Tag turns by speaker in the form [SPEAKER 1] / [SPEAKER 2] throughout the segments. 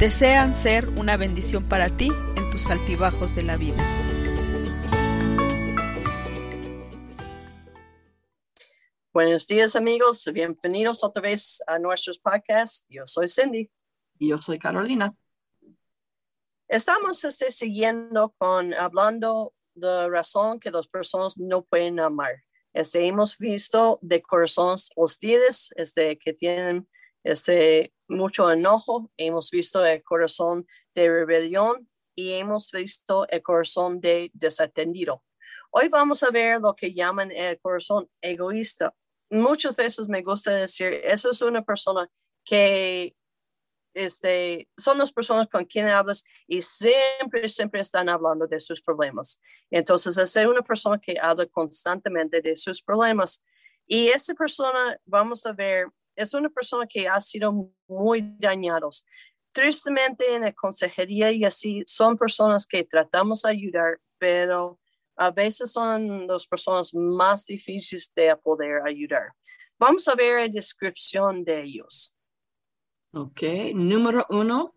[SPEAKER 1] desean ser una bendición para ti en tus altibajos de la vida.
[SPEAKER 2] Buenos días amigos, bienvenidos otra vez a nuestros podcasts. Yo soy Cindy.
[SPEAKER 3] Y yo soy Carolina.
[SPEAKER 2] Estamos este, siguiendo con hablando de razón que las personas no pueden amar. Este, hemos visto de corazones hostiles este, que tienen este, mucho enojo, hemos visto el corazón de rebelión y hemos visto el corazón de desatendido. Hoy vamos a ver lo que llaman el corazón egoísta. Muchas veces me gusta decir, eso es una persona que este, son las personas con quien hablas y siempre, siempre están hablando de sus problemas. Entonces, es una persona que habla constantemente de sus problemas. Y esa persona, vamos a ver, es una persona que ha sido muy dañados. Tristemente en la consejería y así son personas que tratamos de ayudar, pero a veces son las personas más difíciles de poder ayudar. Vamos a ver la descripción de ellos.
[SPEAKER 3] Ok, número uno,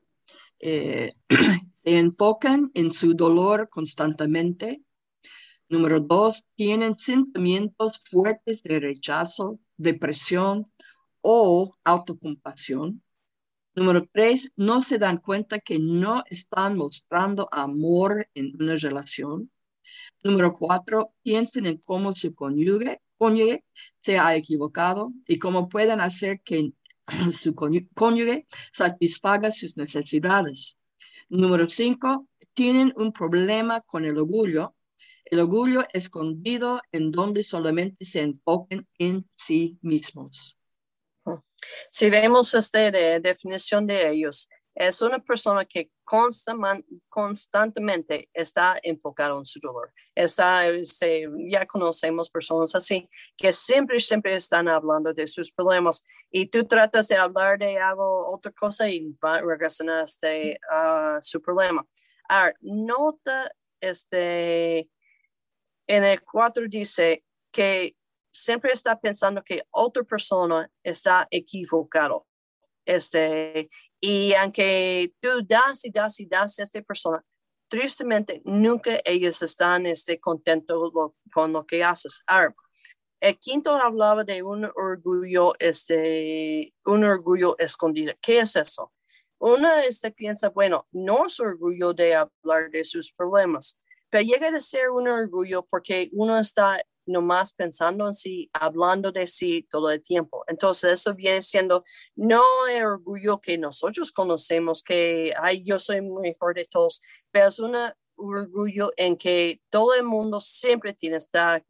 [SPEAKER 3] eh, se enfocan en su dolor constantemente. Número dos, tienen sentimientos fuertes de rechazo, depresión, o autocompasión. Número tres, no se dan cuenta que no están mostrando amor en una relación. Número cuatro, piensen en cómo su cónyuge, cónyuge se ha equivocado y cómo pueden hacer que su cónyuge satisfaga sus necesidades. Número cinco, tienen un problema con el orgullo. El orgullo escondido en donde solamente se enfoquen en sí mismos.
[SPEAKER 2] Si vemos esta definición de ellos, es una persona que constantemente está enfocada en su dolor. Está, este, ya conocemos personas así que siempre, siempre están hablando de sus problemas y tú tratas de hablar de algo, otra cosa y regresan a, este, a su problema. Ahora, nota este, en el 4 dice que siempre está pensando que otra persona está equivocado. Este, y aunque tú das y das y das a esta persona, tristemente nunca ellos están este, contentos con lo que haces. Ahora, el quinto hablaba de un orgullo, este, un orgullo escondido. ¿Qué es eso? Una este, piensa, bueno, no es orgullo de hablar de sus problemas, pero llega a ser un orgullo porque uno está nomás pensando en sí, hablando de sí todo el tiempo. Entonces eso viene siendo no el orgullo que nosotros conocemos, que, ay, yo soy mejor de todos, pero es un orgullo en que todo el mundo siempre tiene, está,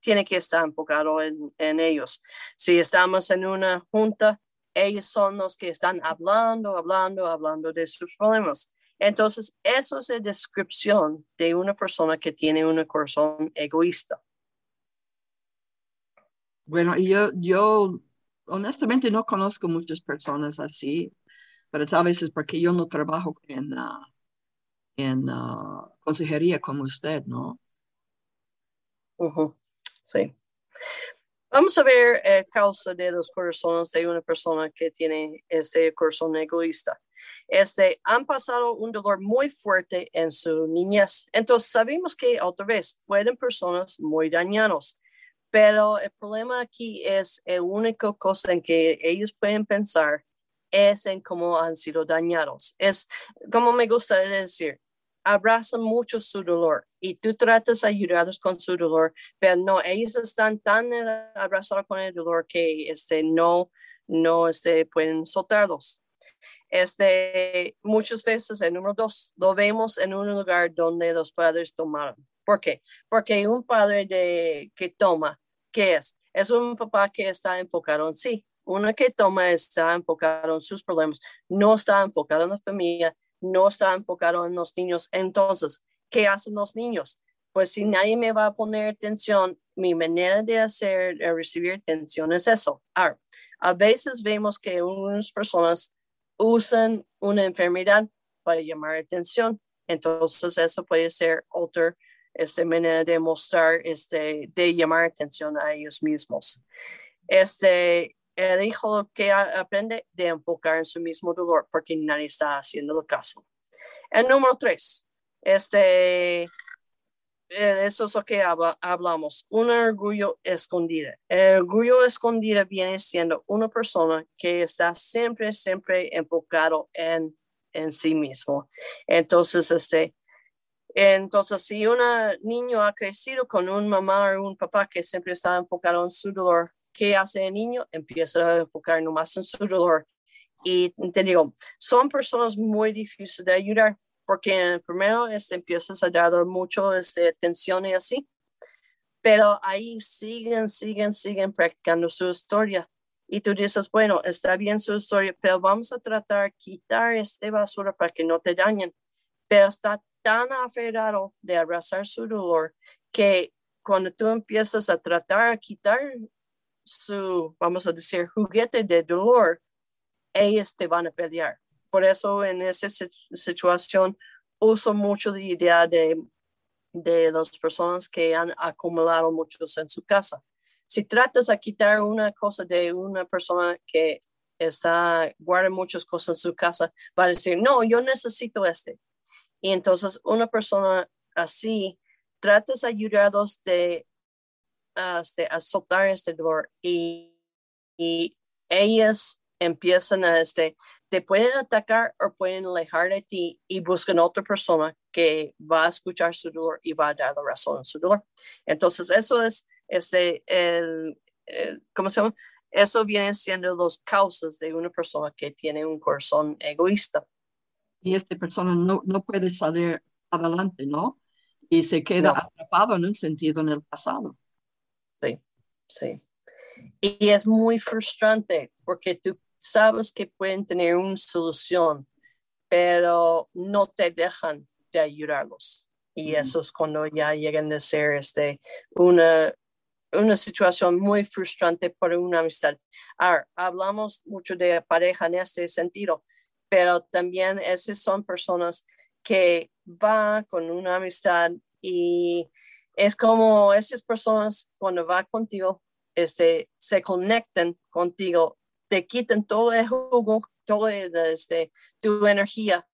[SPEAKER 2] tiene que estar enfocado en, en ellos. Si estamos en una junta, ellos son los que están hablando, hablando, hablando de sus problemas. Entonces, eso es la descripción de una persona que tiene un corazón egoísta.
[SPEAKER 3] Bueno, yo, yo honestamente no conozco muchas personas así, pero tal vez es porque yo no trabajo en, ah, en ah, consejería como usted, ¿no?
[SPEAKER 2] Sí. Vamos a ver eh, causa de los corazones de una persona que tiene este corazón egoísta. Este, han pasado un dolor muy fuerte en su niñez. Entonces sabemos que otra vez fueron personas muy dañados. Pero el problema aquí es la única cosa en que ellos pueden pensar es en cómo han sido dañados. Es como me gusta decir, abrazan mucho su dolor y tú tratas de ayudarlos con su dolor, pero no, ellos están tan abrazados con el dolor que este, no, no este, pueden soltarlos. Este, muchas veces, el número dos, lo vemos en un lugar donde los padres tomaron. ¿Por qué? Porque un padre de, que toma ¿Qué es? Es un papá que está enfocado en sí. una que toma está enfocado en sus problemas, no está enfocado en la familia, no está enfocado en los niños. Entonces, ¿qué hacen los niños? Pues si nadie me va a poner atención, mi manera de hacer, de recibir atención es eso. Ahora, a veces vemos que unas personas usan una enfermedad para llamar atención. Entonces, eso puede ser otra este, manera de mostrar, este, de llamar atención a ellos mismos. Este, el hijo que aprende de enfocar en su mismo dolor porque nadie está haciendo el caso. El número tres, este, eh, eso es lo que hablamos, un orgullo escondido. El orgullo escondido viene siendo una persona que está siempre, siempre enfocado en, en sí mismo. Entonces, este, entonces, si un niño ha crecido con un mamá o un papá que siempre está enfocado en su dolor, ¿qué hace el niño? Empieza a enfocar nomás en su dolor. Y te digo, son personas muy difíciles de ayudar porque primero este, empiezas a dar mucho este, atención y así, pero ahí siguen, siguen, siguen practicando su historia. Y tú dices, bueno, está bien su historia, pero vamos a tratar de quitar este basura para que no te dañen. Pero está tan aferrado de abrazar su dolor que cuando tú empiezas a tratar de quitar su, vamos a decir, juguete de dolor, ellos te van a pelear. Por eso en esa situación uso mucho la idea de, de las personas que han acumulado muchos en su casa. Si tratas de quitar una cosa de una persona que está guarda muchas cosas en su casa, va a decir, no, yo necesito este. Y entonces una persona así, tratas de ayudarlos de, este, a soltar este dolor y, y ellas empiezan a, este, te pueden atacar o pueden alejar de ti y buscan otra persona que va a escuchar su dolor y va a dar la razón a su dolor. Entonces, eso es, este, el, ¿cómo se llama? Eso viene siendo las causas de una persona que tiene un corazón egoísta
[SPEAKER 3] y esta persona no, no puede salir adelante, ¿no? Y se queda atrapado en un sentido en el pasado.
[SPEAKER 2] Sí, sí. Y es muy frustrante porque tú sabes que pueden tener una solución, pero no te dejan de ayudarlos. Y eso es cuando ya llegan a ser este, una, una situación muy frustrante para una amistad. Ahora, hablamos mucho de pareja en este sentido, pero también esas son personas que van con una amistad y es como esas personas cuando va contigo, este, se conectan contigo, te quitan todo el jugo, todo este, tu energía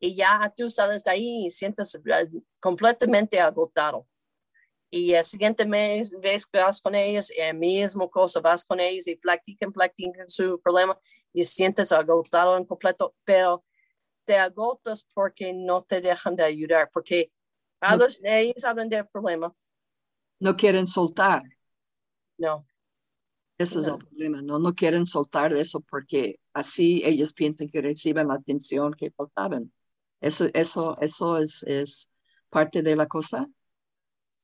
[SPEAKER 2] y ya tú sales de ahí y sientes eh, completamente agotado y el siguiente mes ves que vas con ellos el mismo cosa, vas con ellos y platican, platican su problema y sientes agotado en completo, pero te agotas porque no te dejan de ayudar, porque ellos hablan del problema.
[SPEAKER 3] No quieren soltar.
[SPEAKER 2] No.
[SPEAKER 3] Ese es el problema, ¿no? No quieren soltar de eso porque así ellos piensan que reciben la atención que faltaban. Eso, eso, eso es, es parte de la cosa.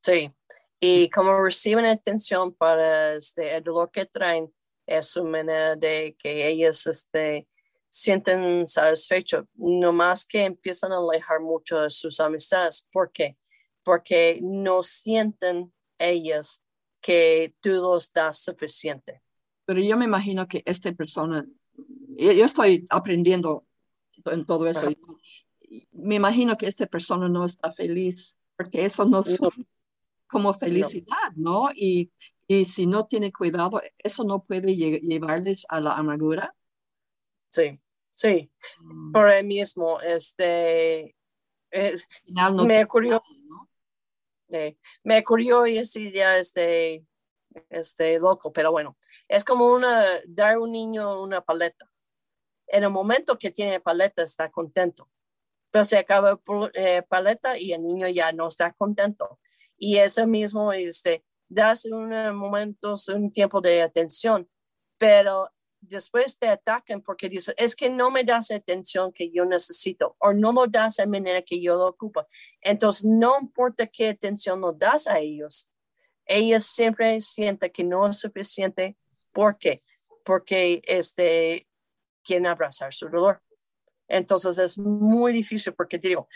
[SPEAKER 2] Sí, y como reciben atención para este, el dolor que traen, es una manera de que ellos este, sienten satisfechos, no más que empiezan a alejar mucho de sus amistades. ¿Por qué? Porque no sienten ellas que tú los das suficiente.
[SPEAKER 3] Pero yo me imagino que esta persona, yo, estoy aprendiendo en todo eso. Me imagino que esta persona no está feliz porque eso no, es como felicidad, ¿no? Y, y, si no tiene cuidado, eso no puede llevarles a la amargura.
[SPEAKER 2] Sí, sí, mm. por el mismo, este, me ocurrió, ¿no? me ocurrió y ese día, este, este, loco, pero bueno, es como una, dar a un niño una paleta. En el momento que tiene paleta está contento, pero se acaba eh, paleta y el niño ya no está contento y eso mismo, este, das un momento, un tiempo de atención, pero después te atacan porque dicen, es que no me das atención que yo necesito o no lo das de manera que yo lo ocupo. Entonces, no importa qué atención lo das a ellos, ellos siempre sienten que no es suficiente. ¿Por qué? porque este, quieren abrazar su dolor. Entonces es muy difícil porque digo,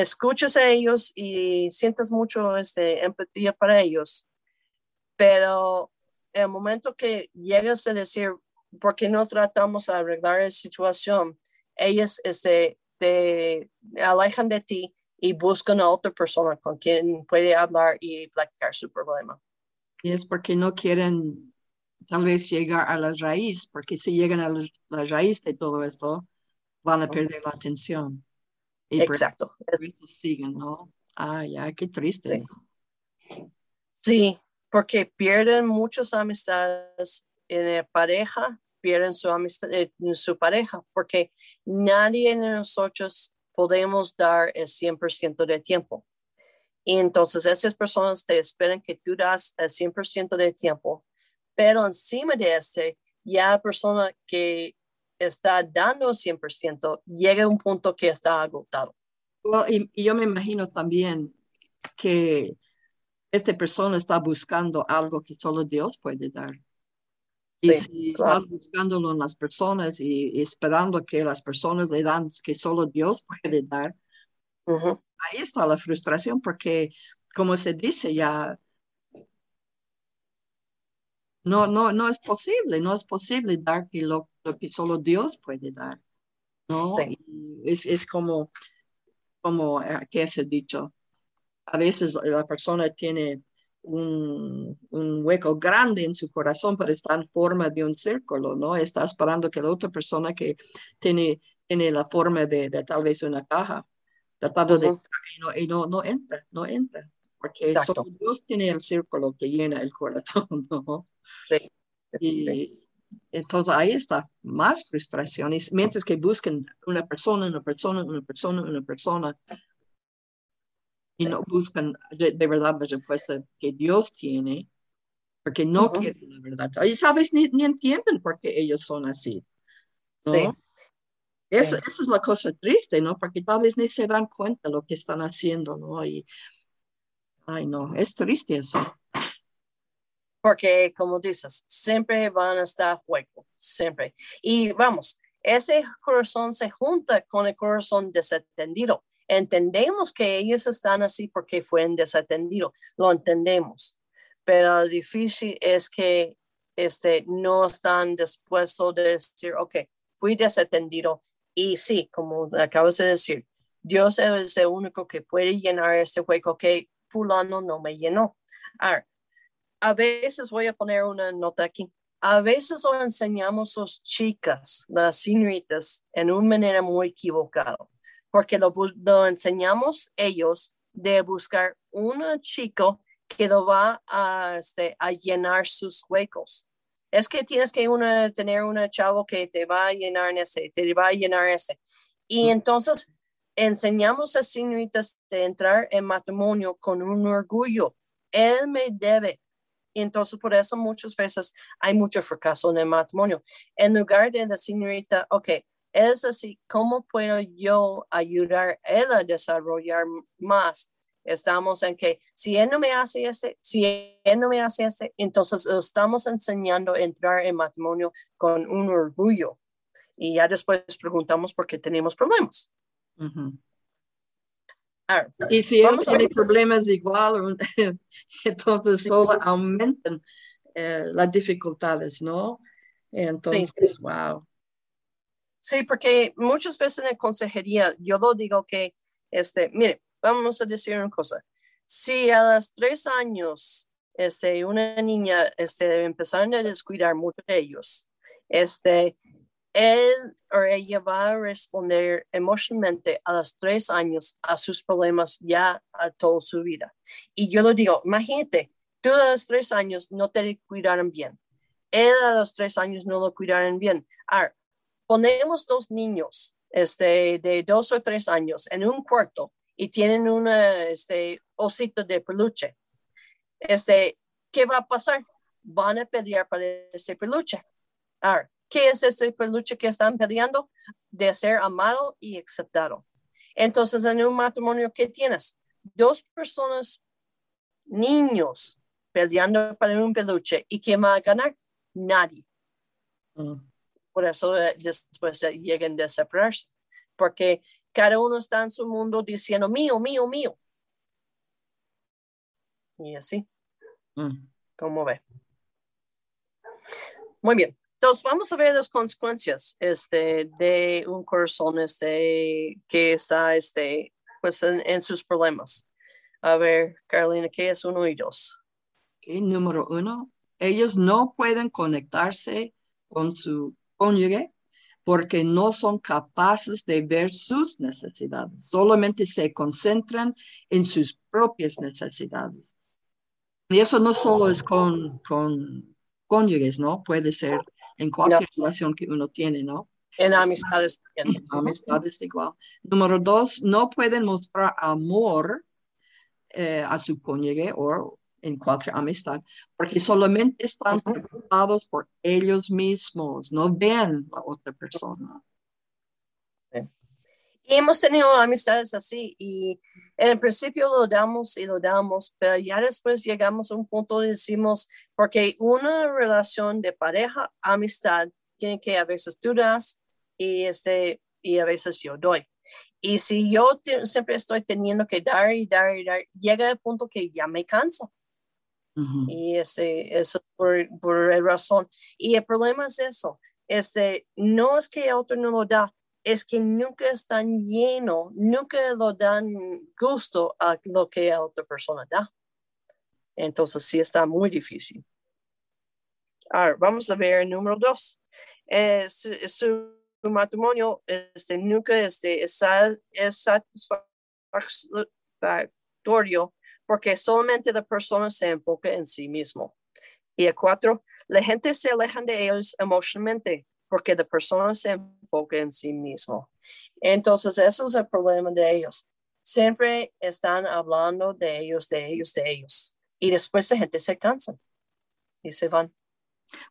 [SPEAKER 2] escuchas a ellos y sientes mucho este, empatía para ellos, pero el momento que llegas a decir, ¿por qué no tratamos de arreglar la situación? Ellos este, te alejan de ti y buscan a otra persona con quien puede hablar y platicar su problema.
[SPEAKER 3] Y es porque no quieren tal vez llegar a la raíz, porque si llegan a la, raíz de todo esto, van a perder la atención.
[SPEAKER 2] Exacto.
[SPEAKER 3] siguen, ¿no? Ah, ya, qué triste.
[SPEAKER 2] Sí. porque pierden muchas amistades en la pareja, pierden su amistad en su pareja, porque nadie de nosotros podemos dar el 100% de tiempo. Y entonces esas personas te esperan que tú das el 100% de tiempo, pero encima de este, ya persona que está dando el 100% llega a un punto que está agotado.
[SPEAKER 3] y, yo me imagino también que esta persona está buscando algo que solo Dios puede dar. Y si está buscándolo en las personas y, esperando que las personas le dan que solo Dios puede dar, ahí está la frustración porque, como se dice ya, no, no, no es posible, no es posible dar lo, lo que solo Dios puede dar. ¿no? Es, es, como, como, eh, ¿qué se ha dicho? A veces la persona tiene un, un, hueco grande en su corazón, pero está en forma de un círculo, ¿no? Está esperando que la otra persona que tiene, tiene la forma de, de tal vez una caja, tratando de... Y, no, y no, no entra, no entra, porque solo Dios tiene el círculo que llena el corazón, ¿no? Sí. Y entonces ahí está más frustración. Y mientras que busquen una persona, una persona, una persona, una persona, y no buscan de, verdad la respuesta que Dios tiene, porque no quieren la verdad. Y tal vez ni, ni, entienden por qué ellos son así. Sí. Eso, eso, es la cosa triste, ¿no? Porque tal vez ni se dan cuenta de lo que están haciendo, ¿no? Y, ay, no, es triste eso.
[SPEAKER 2] Porque, como dices, siempre van a estar hueco, siempre. Y vamos, ese corazón se junta con el corazón desatendido. Entendemos que ellos están así porque fueron desatendidos, lo entendemos, pero lo difícil es que este, no están dispuestos a decir, ok, fui desatendido y sí, como acabas de decir, Dios es el único que puede llenar este hueco que fulano no me llenó. Ahora, a veces voy a poner una nota aquí. A veces lo enseñamos a las chicas, las señoritas, en una manera muy equivocada porque lo, enseñamos ellos de buscar un chico que lo va a, este, a llenar sus huecos. Es que tienes que una, tener un chavo que te va a llenar en ese, te va a llenar ese. Y entonces enseñamos a señoritas de entrar en matrimonio con un orgullo. Él me debe. Entonces por eso muchas veces hay mucho fracaso en el matrimonio. En lugar de la señorita, ok, es así, ¿cómo puedo yo ayudar a él a desarrollar más? Estamos en que si él no me hace este, si él no me hace este, entonces estamos enseñando a entrar en matrimonio con un orgullo. Y ya después preguntamos por qué tenemos problemas.
[SPEAKER 3] Y si él tiene problemas igual, entonces solo aumentan eh, las dificultades, ¿no? Entonces, wow.
[SPEAKER 2] Sí, porque muchas veces en la consejería yo lo digo que, este, mire, vamos a decir una cosa. Si a los tres años este, una niña este, empezaron a descuidar mucho de ellos, este, él o ella va a responder emocionalmente a los tres años a sus problemas ya a toda su vida. Y yo lo digo, imagínate, tú a los tres años no te cuidaron bien. Él a los tres años no lo cuidaron bien. Ahora, ponemos dos niños este, de dos o tres años en un cuarto y tienen un este, osito de peluche, este, ¿qué va a pasar? Van a pelear para ese peluche. Ahora, ¿qué es ese peluche que están peleando? De ser amado y aceptado. Entonces, en un matrimonio, ¿qué tienes? Dos personas, niños, peleando para un peluche. ¿Y quién va a ganar? Nadie.
[SPEAKER 3] Mm.
[SPEAKER 2] Por eso eh, después eh, llegan a separarse, porque cada uno está en su mundo diciendo mío, mío, mío. Y así,
[SPEAKER 3] Mm.
[SPEAKER 2] como ve. Muy bien. Entonces vamos a ver las consecuencias este, de un corazón este, que está este, pues, en, sus problemas. A ver, Carolina, ¿qué es uno y dos?
[SPEAKER 3] Número uno, ellos no pueden conectarse con su cónyuge porque no son capaces de ver sus necesidades, solamente se concentran en sus propias necesidades. Y eso no solo es con, con cónyuges, ¿no? Puede ser en cualquier relación que uno tiene, ¿no?
[SPEAKER 2] En amistades también.
[SPEAKER 3] Amistades igual. Número dos, no pueden mostrar amor eh, a su cónyuge o en cualquier amistad, porque solamente están preocupados por ellos mismos, no ven a otra persona.
[SPEAKER 2] Y hemos tenido amistades así y en el principio lo damos y lo damos, pero ya después llegamos a un punto y decimos, porque una relación de pareja, amistad, tiene que a veces tú das y, este, y a veces yo doy. Y si yo te- siempre estoy teniendo que dar y dar y dar, llega el punto que ya me canso.
[SPEAKER 3] Ujú.
[SPEAKER 2] Y este, eso por, por el razón. Y el problema es eso. Este, no es que el otro no lo da, es que nunca están lleno, nunca lo dan gusto a lo que la otra persona da. Entonces sí está muy difícil. Ahora, vamos a ver el número dos. Eh, su, su matrimonio este, nunca este, es, es satisfactorio porque solamente la persona se enfoca en sí mismo. Y el cuatro, la gente se aleja de ellos emocionalmente porque la persona se enfoca en sí mismo. Entonces, eso es el problema de ellos. Siempre están hablando de ellos, de ellos, de ellos. Y después la gente se cansa y se van.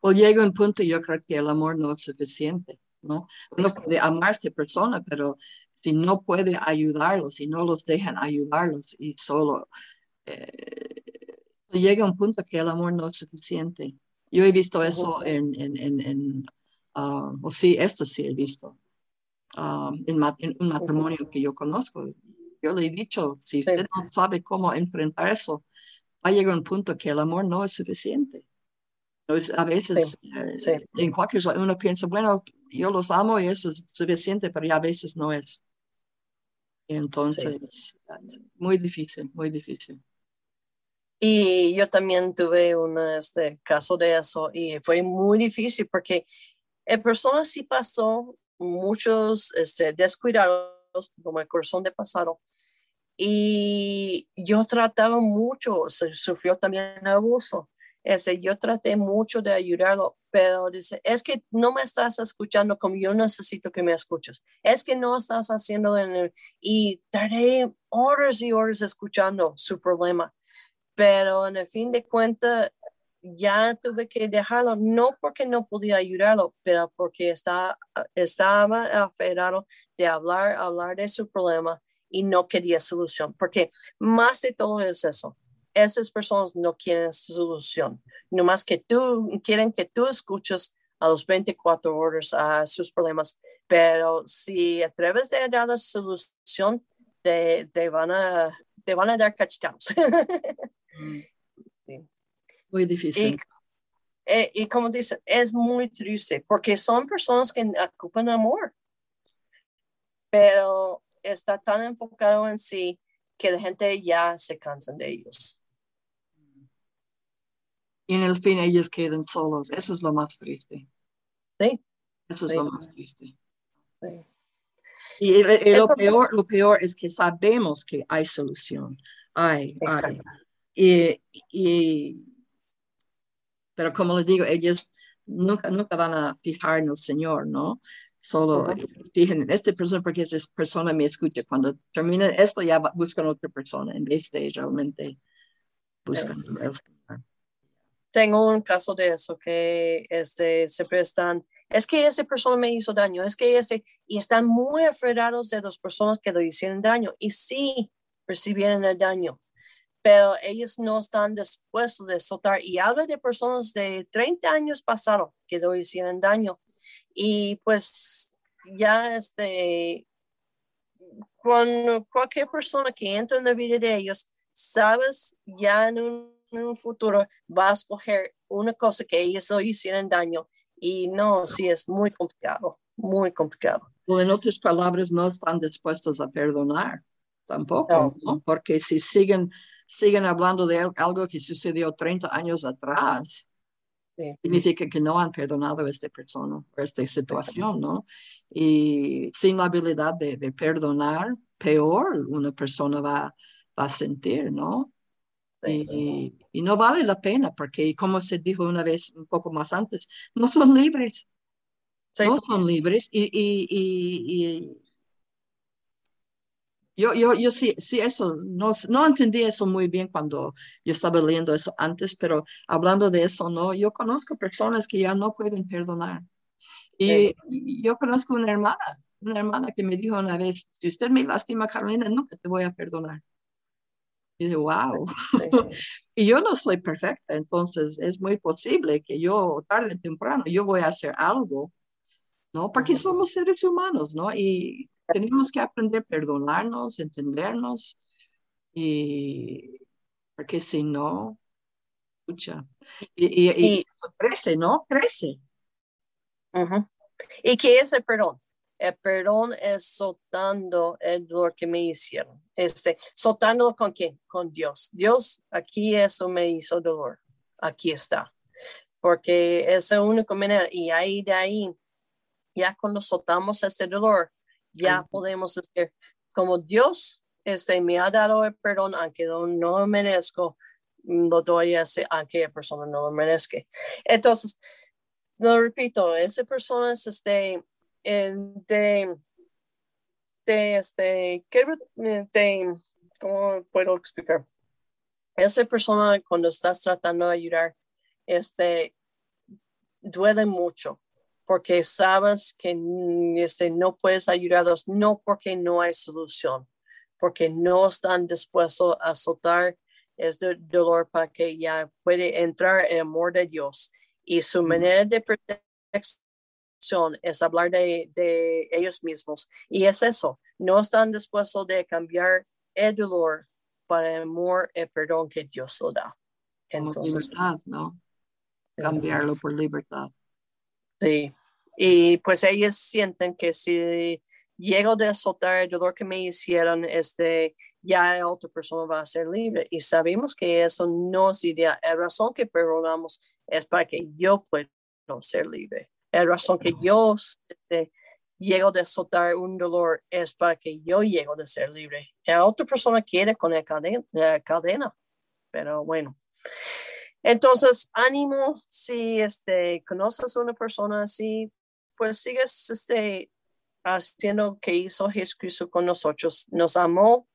[SPEAKER 3] O llega un punto, yo creo que el amor no es suficiente, ¿no? Uno puede amar a esta persona, pero si no puede ayudarlos, si no los dejan ayudarlos y solo eh, llega un punto que el amor no es suficiente. Yo he visto eso en, en, en, en ah, o sí, esto sí he visto, ah, en, ma- en un matrimonio que yo conozco. Yo le he dicho, si usted no sabe cómo enfrentar eso, va a llegar un punto que el amor no es suficiente. A veces, eh,
[SPEAKER 2] sí.
[SPEAKER 3] en cualquier uno piensa, bueno, yo los amo y eso es suficiente, pero ya a veces no es. Entonces, muy difícil, muy difícil.
[SPEAKER 2] Y yo también tuve un este, caso de eso y fue muy difícil porque el persona sí pasó muchos este, descuidados, como el corazón de pasado. Y yo trataba mucho, sufrió también abuso. Este, yo traté mucho de ayudarlo, pero dice, es que no me estás escuchando como yo necesito que me escuches. Es que no estás haciendo en. Y tardé horas y horas escuchando su problema pero en el fin de cuentas ya tuve que dejarlo, no porque no podía ayudarlo, pero porque está, estaba aferrado de hablar, hablar de su problema y no quería solución, porque más de todo es eso. Esas personas no quieren solución, nomás que tú quieren que tú escuches a los 24 horas a sus problemas, pero si atreves de dar la solución, te, te, van, a, te van a dar cachetados.
[SPEAKER 3] Muy difícil.
[SPEAKER 2] Y, eh, y como dice, es muy triste porque son personas que ocupan amor, pero está tan enfocado en sí que la gente ya se cansa de ellos.
[SPEAKER 3] Y en el fin ellos quedan solos. Eso es lo más triste.
[SPEAKER 2] Sí.
[SPEAKER 3] Eso
[SPEAKER 2] Sí.
[SPEAKER 3] es lo más triste.
[SPEAKER 2] Sí.
[SPEAKER 3] Y, y- y lo, peor, lo peor es que sabemos que hay solución. Hay, hay.
[SPEAKER 2] Exacto.
[SPEAKER 3] Y, y- pero como les digo, ellos nunca, nunca van a fijar en el Señor, ¿no? Solo
[SPEAKER 2] Ujú.
[SPEAKER 3] fijan en esta persona porque esa persona me escucha. Cuando terminan esto ya buscan otra persona en vez de realmente buscan el Señor.
[SPEAKER 2] Tengo un caso de eso que este, siempre están, es que esa persona me hizo daño, es que ese, y están muy aferrados de las personas que le hicieron daño y sí recibieron el daño, pero ellos no están dispuestos de soltar. Y habla de personas de 30 años pasaron que lo hicieron daño. Y pues ya este, cuando cualquier persona que entra en la vida de ellos, sabes ya en un, futuro va a escoger una cosa que ellos lo hicieron daño. Y no, sí es muy complicado, muy complicado.
[SPEAKER 3] En otras palabras, no están dispuestos a perdonar tampoco, ¿no? porque si siguen, siguen hablando de algo que sucedió 30 años atrás, significa que no han perdonado a esta persona o esta situación, ¿no? Y sin la habilidad de, perdonar, peor una persona va, a sentir, ¿no? Y, y, no vale la pena porque, como se dijo una vez un poco más antes, no son libres. No son libres y, y yo, yo, yo sí, sí, eso, no, no entendí eso muy bien cuando yo estaba leyendo eso antes, pero hablando de eso, no, yo conozco personas que ya no pueden perdonar. Y, yo conozco una hermana, una hermana que me dijo una vez, si usted me lastima, Carolina, nunca te voy a perdonar. Y dije, wow. y yo no soy perfecta, entonces es muy posible que yo tarde o temprano yo voy a hacer algo, ¿no? Porque somos seres humanos, ¿no? Y tenemos que aprender a perdonarnos, entendernos, y porque si no, escucha, y, crece, ¿no? Crece.
[SPEAKER 2] ¿Y qué es el perdón? El perdón es soltando el dolor que me hicieron. Este, soltando con quién? Con Dios. Dios, aquí eso me hizo dolor. Aquí está. Porque es la única manera. Y ahí de ahí, ya cuando soltamos este dolor, ya podemos decir, como Dios este, me ha dado el perdón, aunque no, lo merezco, mm, lo doy a aquella persona no lo merezca. Entonces, lo repito, esa persona es este, de, de, este, de, ¿cómo puedo explicar? Esa persona cuando estás tratando de ayudar, este, duele mucho porque sabes que este, no puedes ayudarlos, no porque no hay solución, porque no están dispuestos a soltar este dolor para que ya puede entrar el amor de Dios. Y su manera de protección es hablar de, de ellos mismos. Y es eso, no están dispuestos de cambiar el dolor para el amor y el perdón que Dios lo da.
[SPEAKER 3] Entonces, ¿no? Cambiarlo por libertad.
[SPEAKER 2] Sí, y pues ellos sienten que si llego de soltar el dolor que me hicieron, este, ya otra persona va a ser libre. Y sabemos que eso no es idea. La razón que perdonamos es para que yo pueda ser libre. La razón que yo este, llego de soltar un dolor es para que yo llego de ser libre. La otra persona quiere con la cadena, la cadena. pero bueno. Entonces, ánimo si este, conoces a una persona así, pues sigues este, haciendo que hizo Jesucristo con nosotros. Nos amó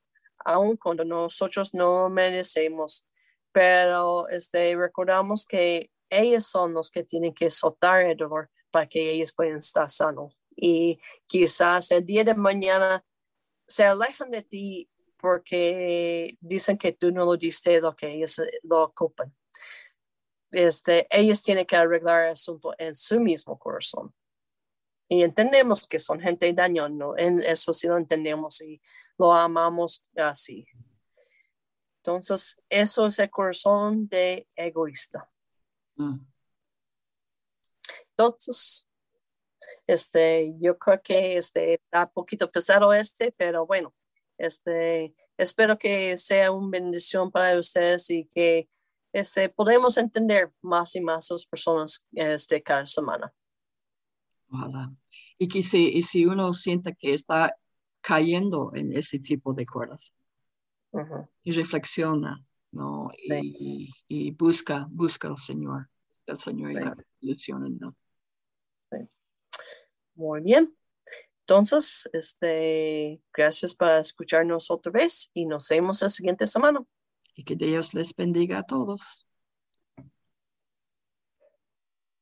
[SPEAKER 2] aun cuando nosotros no merecemos, pero este, recordamos que ellos son los que tienen que soltar el dolor para que ellos puedan estar sanos. Y quizás el día de mañana se alejan de ti porque dicen que tú no lo diste lo que ellos lo ocupan este, ellos tienen que arreglar el asunto en su mismo corazón. Y entendemos que son gente ¿no? En eso sí lo entendemos y lo amamos así. Entonces, eso es el corazón de egoísta. Mm. Entonces, este, yo creo que este, está un poquito pesado este, pero bueno, este, espero que sea una bendición para ustedes y que este, podemos entender más y más a las personas este, cada semana.
[SPEAKER 3] Y que si, y si uno siente que está cayendo en ese tipo de cosas y reflexiona, ¿no? Y, busca, busca al Señor, el Señor y la resolución, ¿no?
[SPEAKER 2] Muy bien. Entonces, este, gracias por escucharnos otra vez y nos vemos la siguiente semana.
[SPEAKER 3] Y que Dios les bendiga a todos.